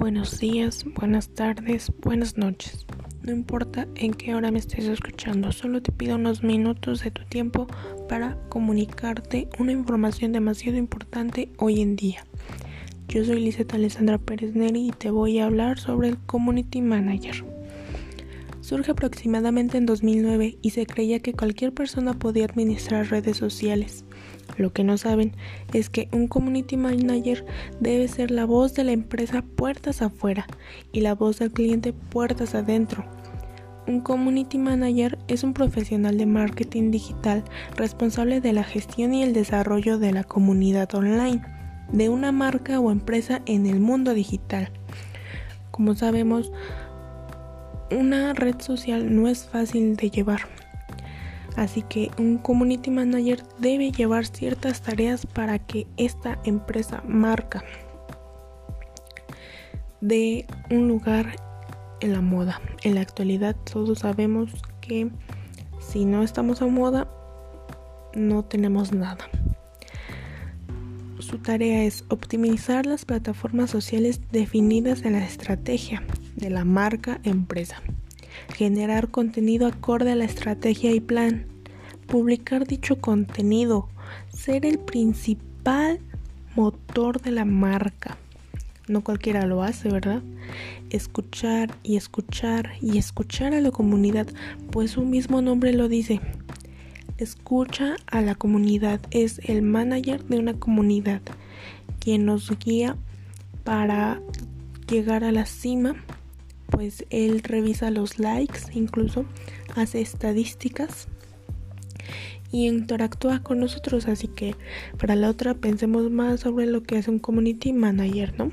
Buenos días, buenas tardes, buenas noches. No importa en qué hora me estés escuchando, solo te pido unos minutos de tu tiempo para comunicarte una información demasiado importante hoy en día. Yo soy Lizeth Alessandra Pérez Neri y te voy a hablar sobre el Community Manager. Surge aproximadamente en 2009 y se creía que cualquier persona podía administrar redes sociales. Lo que no saben es que un community manager debe ser la voz de la empresa puertas afuera y la voz del cliente puertas adentro. Un community manager es un profesional de marketing digital responsable de la gestión y el desarrollo de la comunidad online de una marca o empresa en el mundo digital. Como sabemos, una red social no es fácil de llevar Así que un community manager debe llevar ciertas tareas para que esta empresa marca de un lugar en la moda. En la actualidad todos sabemos que si no estamos a moda no tenemos nada. Su tarea es optimizar las plataformas sociales definidas en la estrategia de la marca empresa generar contenido acorde a la estrategia y plan, publicar dicho contenido, ser el principal motor de la marca. No cualquiera lo hace, ¿verdad? Escuchar y escuchar y escuchar a la comunidad, pues su mismo nombre lo dice. Escucha a la comunidad, es el manager de una comunidad, quien nos guía para llegar a la cima pues él revisa los likes, incluso hace estadísticas y interactúa con nosotros. Así que para la otra pensemos más sobre lo que hace un community manager, ¿no?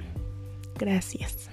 Gracias.